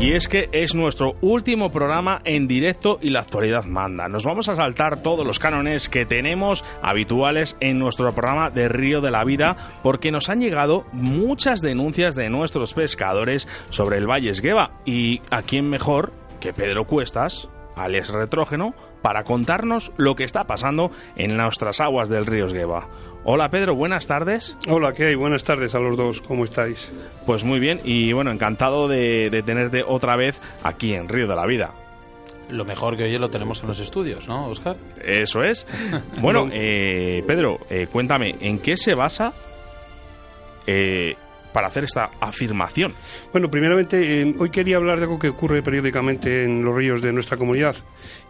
Y es que es nuestro último programa en directo y la actualidad manda. Nos vamos a saltar todos los cánones que tenemos habituales en nuestro programa de Río de la Vida porque nos han llegado muchas denuncias de nuestros pescadores sobre el Valle Esgueva. Y a quién mejor que Pedro Cuestas, Alex Retrógeno, para contarnos lo que está pasando en nuestras aguas del río Esgueva. Hola Pedro, buenas tardes. Hola, ¿qué hay? Buenas tardes a los dos, ¿cómo estáis? Pues muy bien y bueno, encantado de, tenerte otra vez aquí en Río de la Vida. Lo mejor que hoy lo tenemos en los estudios, ¿no, Oscar? Eso es. bueno, eh, Pedro, eh, cuéntame, ¿en qué se basa eh, para hacer esta afirmación? Bueno, primeramente, eh, hoy quería hablar de algo que ocurre periódicamente en los ríos de nuestra comunidad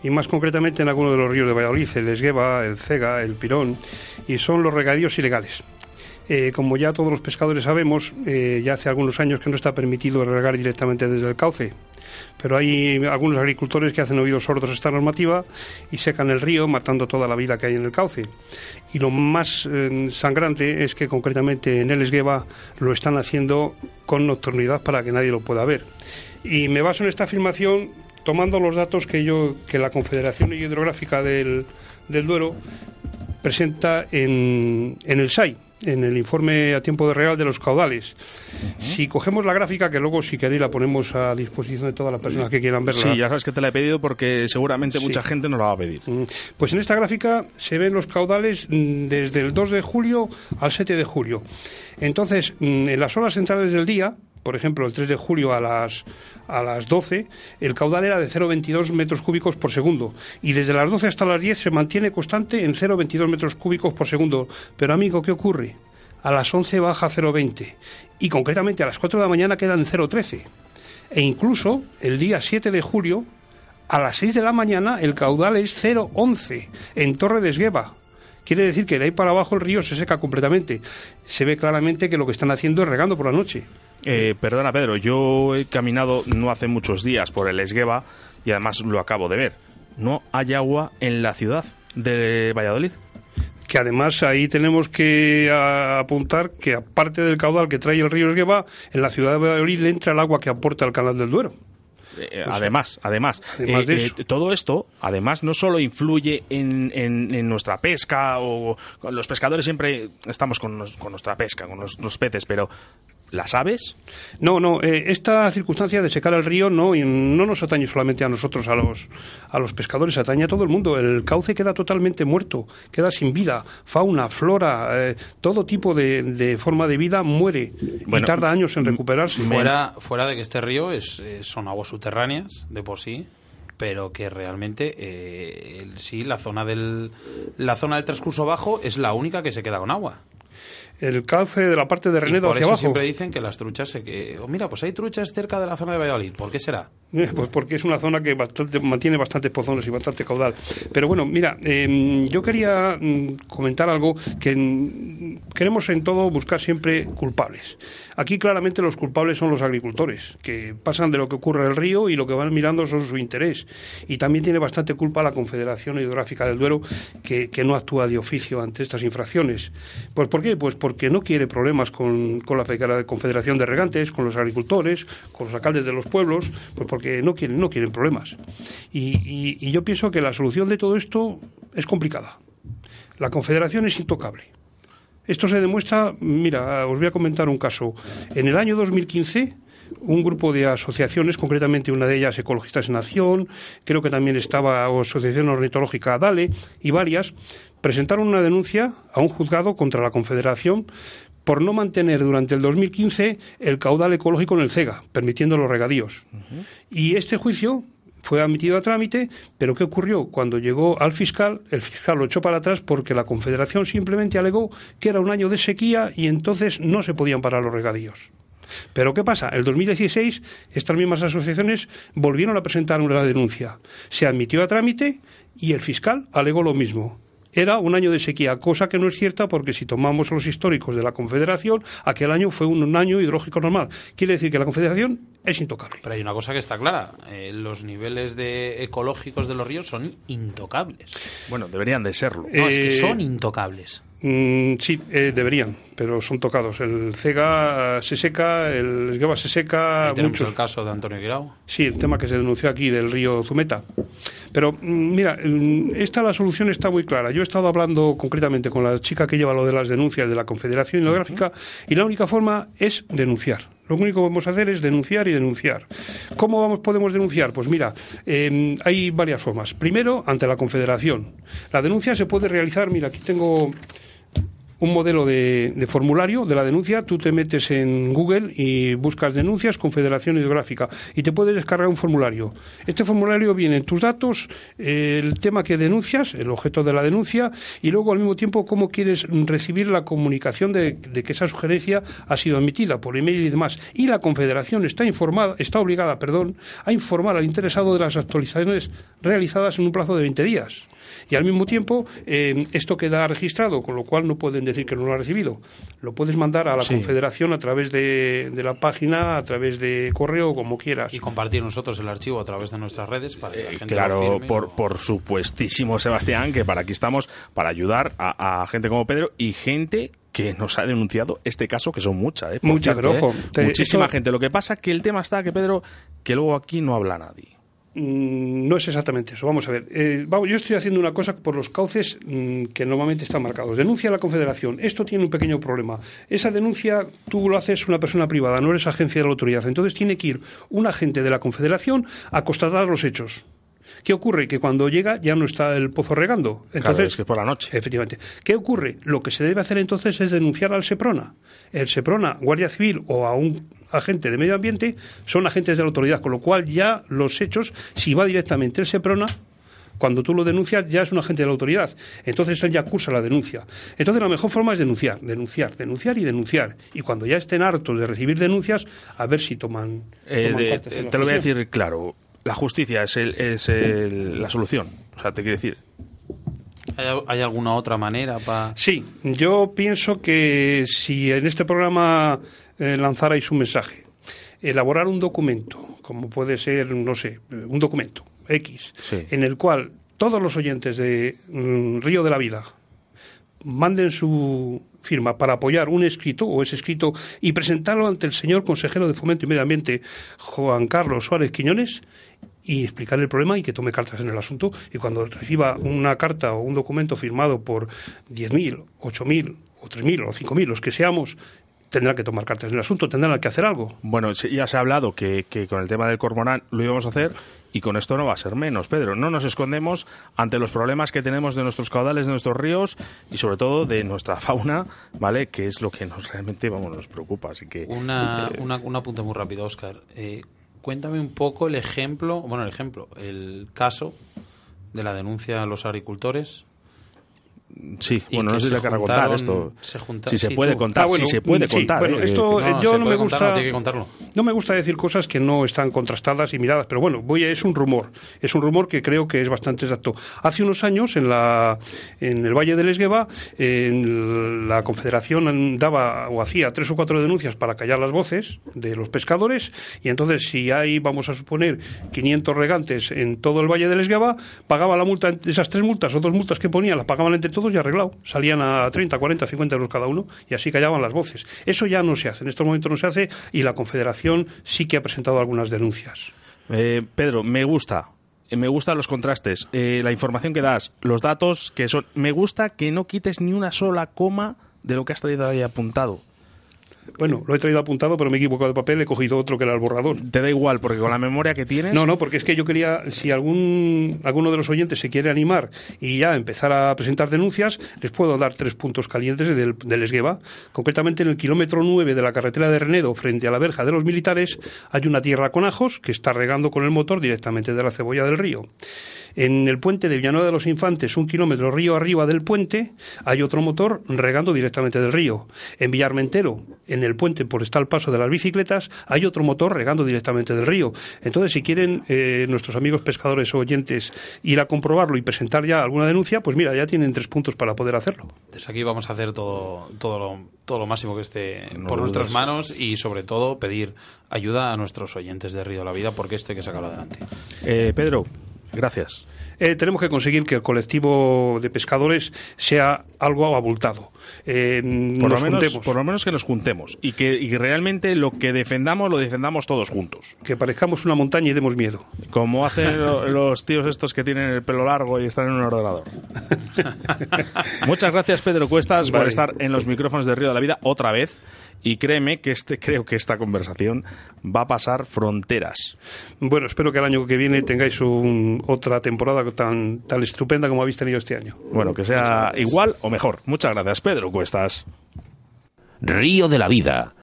y más concretamente en algunos de los ríos de Valladolid, el Esgueva, el Cega, el Pirón, y son los regadíos ilegales. Eh, como ya todos los pescadores sabemos, eh, ya hace algunos años que no está permitido regar directamente desde el cauce. Pero hay algunos agricultores que hacen oídos sordos a esta normativa y secan el río, matando toda la vida que hay en el cauce. Y lo más eh, sangrante es que concretamente en el Esgueva lo están haciendo con nocturnidad para que nadie lo pueda ver. Y me baso en esta afirmación tomando los datos que, yo, que la Confederación Hidrográfica del, del Duero presenta en, en el SAI, en el informe a tiempo de real de los caudales. Si cogemos la gráfica, que luego si queréis la ponemos a disposición de todas las personas que quieran verla. Sí, ya sabes que te la he pedido porque seguramente mucha gente nos la va a pedir. Pues en esta gráfica se ven los caudales mm, desde el 2 de julio al 7 de julio. Entonces, mm, en las horas centrales del día, por ejemplo, el 3 de julio a las, a las 12, el caudal era de 0,22 metros cúbicos por segundo. Y desde las 12 hasta las 10 se mantiene constante en 0,22 metros cúbicos por segundo. Pero, amigo, ¿qué ocurre? A las 11 baja a 0,20. Y concretamente a las 4 de la mañana queda en 0,13. E incluso el día 7 de julio, a las 6 de la mañana, el caudal es 0,11 en Torre de Esgueva. Quiere decir que de ahí para abajo el río se seca completamente. Se ve claramente que lo que están haciendo es regando por la noche. Eh, perdona, Pedro, yo he caminado no hace muchos días por el Esgueva y además lo acabo de ver. No hay agua en la ciudad de Valladolid. Que además ahí tenemos que apuntar que aparte del caudal que trae el río Esgueva, en la ciudad de Valladolid le entra el agua que aporta el canal del Duero. Eh, además, además, eh, todo esto, además, no solo influye en, nuestra pesca o los pescadores siempre estamos con, nuestra pesca, con los peces, pero ¿Las aves? No, no. Eh, esta circunstancia de secar el río no, no nos atañe solamente a nosotros, a los, a los pescadores, atañe a todo el mundo. El cauce queda totalmente muerto, queda sin vida. Fauna, flora, eh, todo tipo de, forma de vida muere y tarda años en recuperarse. Fuera, fuera de que este río es, eh, son aguas subterráneas de por sí, pero que realmente sí la zona del la zona del transcurso bajo es la única que se queda con agua el cauce de la parte de Renedo hacia abajo. siempre dicen que las truchas se que oh, mira, pues hay truchas cerca de la zona de Valladolid. ¿Por qué será? Eh, pues porque es una zona que bastante, mantiene bastantes pozones y bastante caudal. Pero bueno, mira, em, yo quería mm, comentar algo que mm, queremos en todo buscar siempre culpables. Aquí claramente los culpables son los agricultores, que pasan de lo que ocurre en el río y lo que van mirando son su interés. Y también tiene bastante culpa la Confederación Hidrográfica del Duero, que, que no actúa de oficio ante estas infracciones. Pues ¿por qué? Pues porque no quiere problemas con, con la Confederación de Regantes, con los agricultores, con los alcaldes de los pueblos, pues porque no quieren, no quieren problemas. Y, y yo pienso que la solución de todo esto es complicada. La Confederación es intocable. Esto se demuestra, mira, os voy a comentar un caso. En el año 2015, un grupo de asociaciones, concretamente una de ellas Ecologistas en Acción, creo que también estaba Asociación Ornitológica Dale y varias, presentaron una denuncia a un juzgado contra la Confederación por no mantener durante el 2015 el caudal ecológico en el CEGA, permitiendo los regadíos. Y este juicio fue admitido a trámite, pero ¿qué ocurrió? Cuando llegó al fiscal, el fiscal lo echó para atrás porque la Confederación simplemente alegó que era un año de sequía y entonces no se podían parar los regadíos. Pero ¿qué pasa? El 2016 estas mismas asociaciones volvieron a presentar una denuncia. Se admitió a trámite y el fiscal alegó lo mismo. era un año de sequía, cosa que no es cierta porque si tomamos los históricos de la Confederación, aquel año fue un, año hidrológico normal. Quiere decir que la Confederación es intocable. Pero hay una cosa que está clara, eh, los niveles de ecológicos de los ríos son intocables. Bueno, deberían de serlo. No, es que Eh, son intocables. Mm, sí, eh, deberían, pero son tocados. El CEGA se seca, el Esgueva se seca, Ahí tenemos muchos. el caso de Antonio Guirao. Sí, el tema que se denunció aquí del río Zumeta. Pero mm, mira, mm, esta la solución está muy clara. Yo he estado hablando concretamente con la chica que lleva lo de las denuncias de la Confederación Hidrográfica y la única forma es denunciar. Lo único que podemos hacer es denunciar y denunciar. ¿Cómo vamos, podemos denunciar? Pues mira, eh, hay varias formas. Primero, ante la Confederación. La denuncia se puede realizar, mira, aquí tengo un modelo de, formulario de la denuncia, tú te metes en Google y buscas denuncias Confederación Hidrográfica y te puedes descargar un formulario. Este formulario viene tus datos, el tema que denuncias, el objeto de la denuncia y luego al mismo tiempo cómo quieres recibir la comunicación de, de que esa sugerencia ha sido emitida por email y demás. Y la Confederación está informada, está obligada, perdón, a informar al interesado de las actualizaciones realizadas en un plazo de 20 días. Y al mismo tiempo, eh, esto queda registrado, con lo cual no pueden decir que no lo ha recibido. Lo puedes mandar a la Sí. Confederación a través de, de la página, a través de correo, como quieras. Y compartir nosotros el archivo a través de nuestras redes para que la gente lo Claro, firme por, o- por supuestísimo, Sebastián, que para aquí estamos para ayudar a, a gente como Pedro y gente que nos ha denunciado este caso, que son muchas, ¿eh? Muchas, pero ¿eh? Muchísima esto- gente. Lo que pasa que el tema está que, Pedro, que luego aquí no habla nadie. Mm, No es exactamente eso. Vamos a ver. Eh, vamos, yo estoy haciendo una cosa por los cauces mm, que normalmente están marcados. Denuncia a la Confederación. Esto tiene un pequeño problema. Esa denuncia tú lo haces una persona privada, no eres agencia de la autoridad. Entonces tiene que ir un agente de la Confederación a constatar los hechos. ¿Qué ocurre? Que cuando llega ya no está el pozo regando. Entonces, Claro, es que es por la noche. Efectivamente. ¿Qué ocurre? Lo que se debe hacer entonces es denunciar al SEPRONA. El SEPRONA, Guardia Civil o a un agente de medio ambiente son agentes de la autoridad, con lo cual ya los hechos, si va directamente el SEPRONA, cuando tú lo denuncias ya es un agente de la autoridad. Entonces él ya acusa la denuncia. Entonces la mejor forma es denunciar, denunciar, denunciar y denunciar. Y cuando ya estén hartos de recibir denuncias, a ver si toman. Eh, toman de- la te lo voy a decir claro. La justicia es, el, es el- la solución. O sea, te quiero decir, ¿Hay, hay alguna otra manera para...? Sí, yo pienso que si en este programa eh, lanzarais un mensaje, elaborar un documento, como puede ser, no sé, un documento X, Sí. en el cual todos los oyentes de mm, Río de la Vida manden su firma para apoyar un escrito o ese escrito y presentarlo ante el señor consejero de Fomento y Medio Ambiente, Juan Carlos Suárez Quiñones, y explicar el problema y que tome cartas en el asunto. Y cuando reciba una carta o un documento firmado por 10.000, 8.000 o 3.000 o 5.000, los que seamos, tendrán que tomar cartas en el asunto, tendrán que hacer algo. Bueno, se- ya se ha hablado que, que con el tema del cormorán lo íbamos a hacer y con esto no va a ser menos, Pedro. No nos escondemos ante los problemas que tenemos de nuestros caudales, de nuestros ríos y sobre todo de nuestra fauna, ¿vale? Que es lo que nos realmente vamos, nos preocupa. Así que Una, eh, una, un apunte muy rápido, Oscar. Eh, cuéntame un poco el ejemplo, bueno, el ejemplo, el caso de la denuncia a los agricultores. Sí, y bueno, no sé si se le contar esto. se junta- si se sí, puede tú. contar, Ah, bueno, si se puede sí, contar. bueno, ¿eh? esto- yo no me contar, gusta- no, tiene que contarlo. No me gusta decir cosas que no están contrastadas y miradas, pero bueno, voy a- es un rumor. Es un rumor que creo que es bastante exacto. Hace unos años, en, la, en el Valle del Esgueva, en la Confederación daba o hacía tres o cuatro denuncias para callar las voces de los pescadores y entonces si hay, vamos a suponer, 500 regantes en todo el Valle del Esgueva, pagaba la multa, esas tres multas o dos multas que ponían, las pagaban entre todos y arreglado. Salían a 30, 40, 50 euros cada uno y así callaban las voces. Eso ya no se hace, en estos momentos no se hace y la Confederación sí que ha presentado algunas denuncias. Eh, Pedro, me gusta. eh, Me gustan los contrastes, eh, la información que das, los datos que son. Me gusta que no quites ni una sola coma de lo que has traído ahí apuntado. Bueno, lo he traído apuntado, pero me he equivocado de papel, he cogido otro que era el borrador. Te da igual, porque con la memoria que tienes. No, no, porque es que yo quería, si algún alguno de los oyentes se quiere animar y ya empezar a presentar denuncias, les puedo dar tres puntos calientes del, del Esgueva. Concretamente, en el kilómetro 9 de la carretera de Renedo, frente a la verja de los militares, hay una tierra con ajos que está regando con el motor directamente de la cebolla del río. En el puente de Villanueva de los Infantes, un kilómetro río arriba del puente, hay otro motor regando directamente del río. En Villarmentero, en el puente por está el paso de las bicicletas, hay otro motor regando directamente del río. Entonces, si quieren eh, nuestros amigos pescadores o oyentes ir a comprobarlo y presentar ya alguna denuncia, pues mira, ya tienen tres puntos para poder hacerlo. Desde aquí vamos a hacer todo, todo, lo, todo lo máximo que esté por nuestras manos y sobre todo pedir ayuda a nuestros oyentes de Río de la Vida porque esto hay que sacarlo adelante. Eh, Pedro, gracias. Eh, tenemos que conseguir que el colectivo de pescadores sea algo abultado. Eh, por, lo menos, por lo menos que nos juntemos y que y realmente lo que defendamos lo defendamos todos juntos. que parezcamos una montaña y demos miedo. Como hacen lo- los tíos estos que tienen el pelo largo y están en un ordenador. Muchas gracias, Pedro Cuestas, por estar en los micrófonos de Río de la Vida otra vez. Y créeme que este, creo que esta conversación va a pasar fronteras. Bueno, espero que el año que viene tengáis un- otra temporada tan, tan estupenda como habéis tenido este año. Bueno, que sea igual o mejor. Muchas gracias, Pedro Cuestas. Río de la Vida,